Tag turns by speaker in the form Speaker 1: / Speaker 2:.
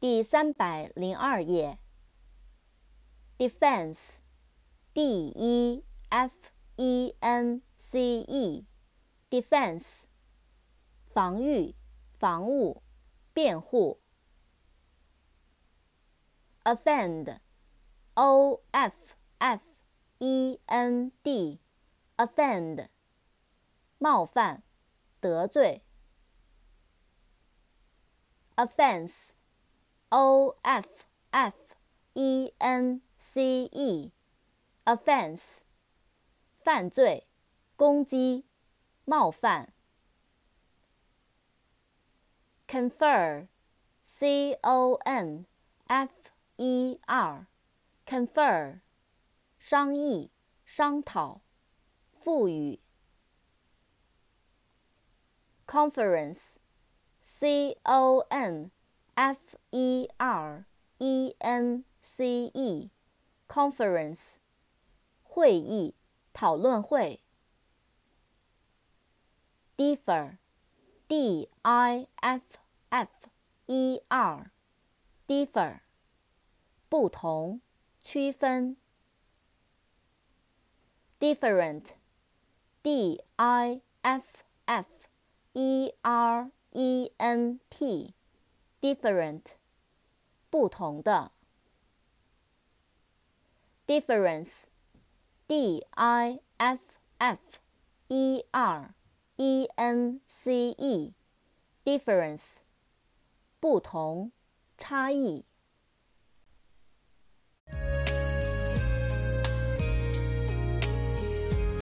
Speaker 1: 第三百零二页。defense，d e f e n c e，defense，防御、防务、辩护。offend，o f f e n d，offend，冒犯、得罪。offense offense，o f f e n c e，offense，犯罪、攻击、冒犯。confer，c o n f e r，confer，商议、商讨、赋予。conference。C O N F E R E N C E，conference，会议、讨论会。differ，D I F F E R，differ，不同、区分。different，D I F F E R。E N T，different，不同的。difference，D I F F E R E N C E，difference，不同，差异。